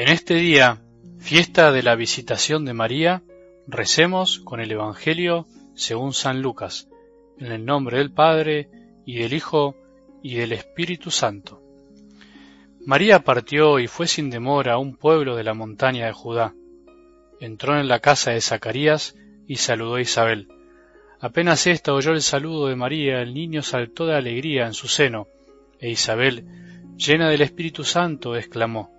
En este día, fiesta de la visitación de María, recemos con el Evangelio según San Lucas, en el nombre del Padre, y del Hijo, y del Espíritu Santo. María partió y fue sin demora a un pueblo de la montaña de Judá. Entró en la casa de Zacarías y saludó a Isabel. Apenas ésta oyó el saludo de María, el niño saltó de alegría en su seno, e Isabel, llena del Espíritu Santo, exclamó,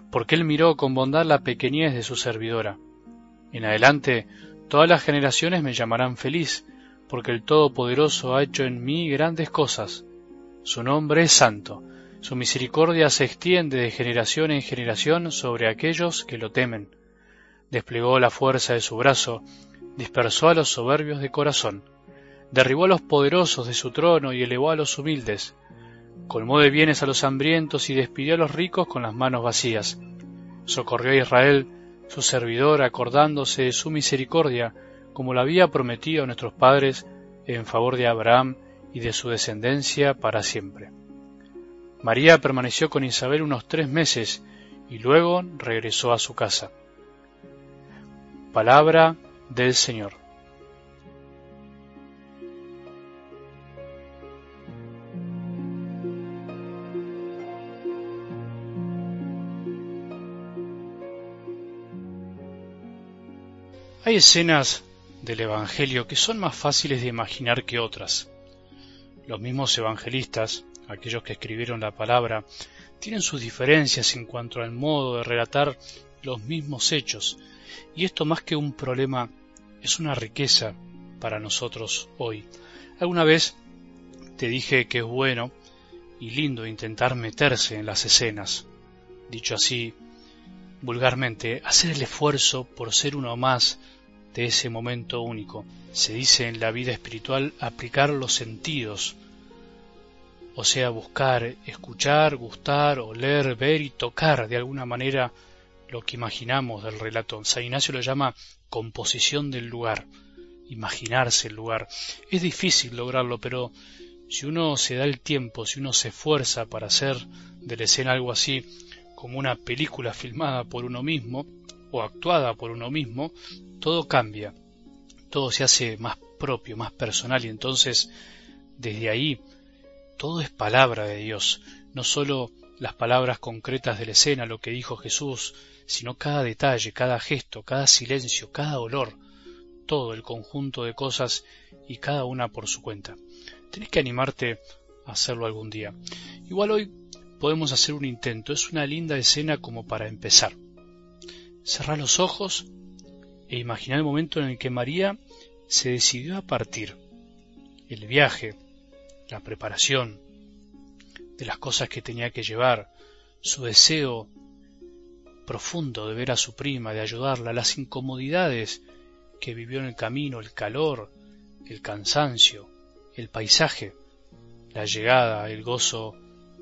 porque Él miró con bondad la pequeñez de su servidora. En adelante todas las generaciones me llamarán feliz, porque el Todopoderoso ha hecho en mí grandes cosas. Su nombre es santo, su misericordia se extiende de generación en generación sobre aquellos que lo temen. Desplegó la fuerza de su brazo, dispersó a los soberbios de corazón, derribó a los poderosos de su trono y elevó a los humildes, colmó de bienes a los hambrientos y despidió a los ricos con las manos vacías. Socorrió a Israel, su servidor, acordándose de su misericordia, como lo había prometido a nuestros padres en favor de Abraham y de su descendencia para siempre. María permaneció con Isabel unos tres meses y luego regresó a su casa. Palabra del Señor. Hay escenas del Evangelio que son más fáciles de imaginar que otras. Los mismos evangelistas, aquellos que escribieron la palabra, tienen sus diferencias en cuanto al modo de relatar los mismos hechos, y esto más que un problema es una riqueza para nosotros hoy. Alguna vez te dije que es bueno y lindo intentar meterse en las escenas, dicho así vulgarmente, hacer el esfuerzo por ser uno más de ese momento único. Se dice en la vida espiritual aplicar los sentidos, o sea, buscar, escuchar, gustar, oler, ver y tocar de alguna manera lo que imaginamos del relato. San Ignacio lo llama composición del lugar, imaginarse el lugar. Es difícil lograrlo, pero si uno se da el tiempo, si uno se esfuerza para hacer de la escena algo así como una película filmada por uno mismo o actuada por uno mismo, todo cambia, todo se hace más propio, más personal y entonces desde ahí todo es palabra de Dios, no sólo las palabras concretas de la escena, lo que dijo Jesús, sino cada detalle, cada gesto, cada silencio, cada olor, todo el conjunto de cosas y cada una por su cuenta. Tienes que animarte a hacerlo algún día. Igual hoy podemos hacer un intento, es una linda escena como para empezar. Cerrar los ojos e imaginar el momento en el que María se decidió a partir. El viaje, la preparación de las cosas que tenía que llevar, su deseo profundo de ver a su prima, de ayudarla, las incomodidades que vivió en el camino, el calor, el cansancio, el paisaje, la llegada, el gozo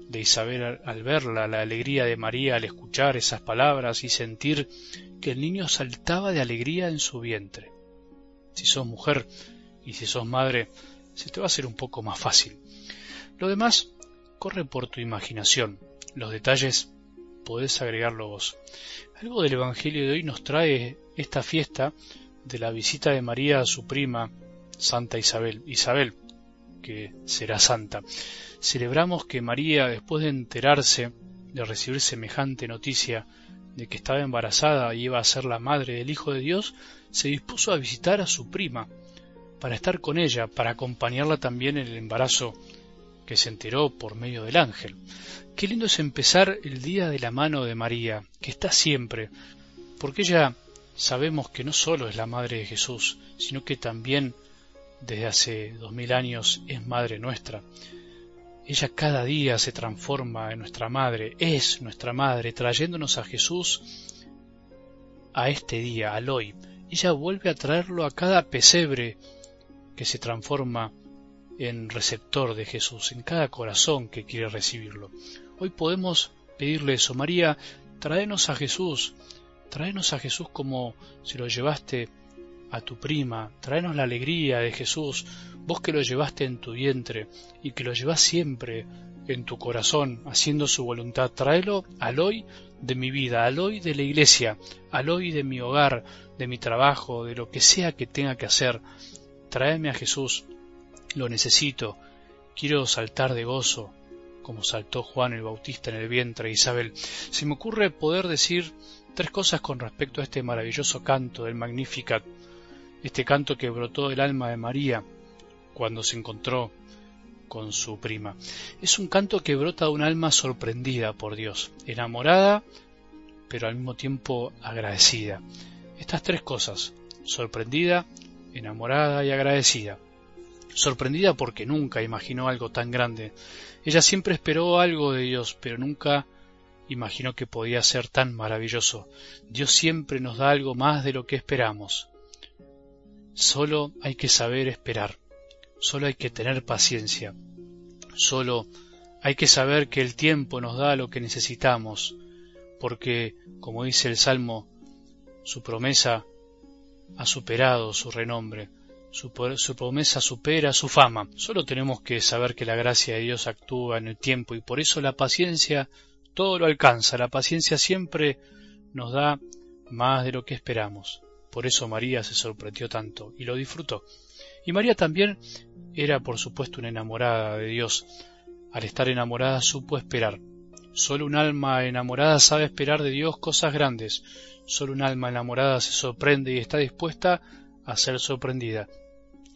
de Isabel al verla, la alegría de María al escuchar esas palabras y sentir que el niño saltaba de alegría en su vientre. Si sos mujer y si sos madre, se te va a hacer un poco más fácil. Lo demás corre por tu imaginación. Los detalles podés agregarlo vos. Algo del Evangelio de hoy nos trae esta fiesta de la visita de María a su prima, Santa Isabel. Isabel, que será santa. Celebramos que María, después de enterarse de recibir semejante noticia de que estaba embarazada y iba a ser la madre del Hijo de Dios, se dispuso a visitar a su prima, para estar con ella, para acompañarla también en el embarazo que se enteró por medio del ángel. Qué lindo es empezar el día de la mano de María, que está siempre, porque ella sabemos que no solo es la madre de Jesús, sino que también desde hace dos mil años es Madre nuestra. Ella cada día se transforma en nuestra Madre, es nuestra Madre, trayéndonos a Jesús a este día, al hoy. Ella vuelve a traerlo a cada pesebre que se transforma en receptor de Jesús, en cada corazón que quiere recibirlo. Hoy podemos pedirle eso, María, tráenos a Jesús, tráenos a Jesús como se lo llevaste a tu prima, tráenos la alegría de Jesús, vos que lo llevaste en tu vientre y que lo llevas siempre en tu corazón, haciendo su voluntad, tráelo al hoy de mi vida, al hoy de la iglesia, al hoy de mi hogar, de mi trabajo, de lo que sea que tenga que hacer. Tráeme a Jesús, lo necesito, quiero saltar de gozo, como saltó Juan el Bautista en el vientre de Isabel. Se me ocurre poder decir tres cosas con respecto a este maravilloso canto del Magnificat, este canto que brotó del alma de María cuando se encontró con su prima. Es un canto que brota de un alma sorprendida por Dios, enamorada, pero al mismo tiempo agradecida. Estas tres cosas, sorprendida, enamorada y agradecida. Sorprendida porque nunca imaginó algo tan grande. Ella siempre esperó algo de Dios, pero nunca imaginó que podía ser tan maravilloso. Dios siempre nos da algo más de lo que esperamos. Solo hay que saber esperar. Solo hay que tener paciencia. Solo hay que saber que el tiempo nos da lo que necesitamos, porque, como dice el Salmo, su promesa ha superado su renombre, su, su, promesa supera su fama. Solo tenemos que saber que la gracia de Dios actúa en el tiempo y por eso la paciencia todo lo alcanza. La paciencia siempre nos da más de lo que esperamos. Por eso María se sorprendió tanto y lo disfrutó. Y María también era, por supuesto, una enamorada de Dios. Al estar enamorada supo esperar. Solo un alma enamorada sabe esperar de Dios cosas grandes. Solo un alma enamorada se sorprende y está dispuesta a ser sorprendida.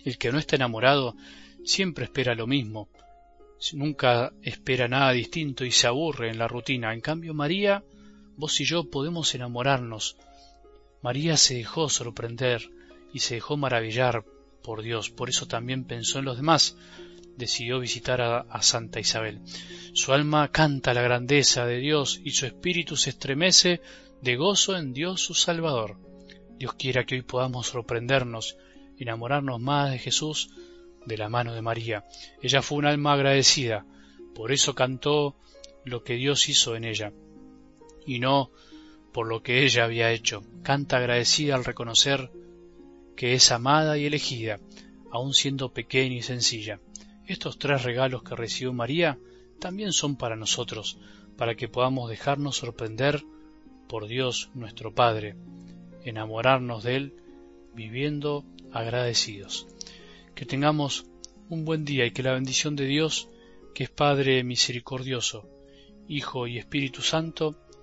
El que no está enamorado siempre espera lo mismo. Nunca espera nada distinto y se aburre en la rutina. En cambio, María, vos y yo podemos enamorarnos. María se dejó sorprender y se dejó maravillar por Dios, por eso también pensó en los demás, decidió visitar a, Santa Isabel. Su alma canta la grandeza de Dios y su espíritu se estremece de gozo en Dios su Salvador. Dios quiera que hoy podamos sorprendernos, enamorarnos más de Jesús de la mano de María. Ella fue un alma agradecida, por eso cantó lo que Dios hizo en ella, y no por lo que ella había hecho. Canta agradecida al reconocer que es amada y elegida, aun siendo pequeña y sencilla. Estos tres regalos que recibió María también son para nosotros, para que podamos dejarnos sorprender por Dios nuestro Padre, enamorarnos de Él, viviendo agradecidos. Que tengamos un buen día y que la bendición de Dios, que es Padre misericordioso, Hijo y Espíritu Santo,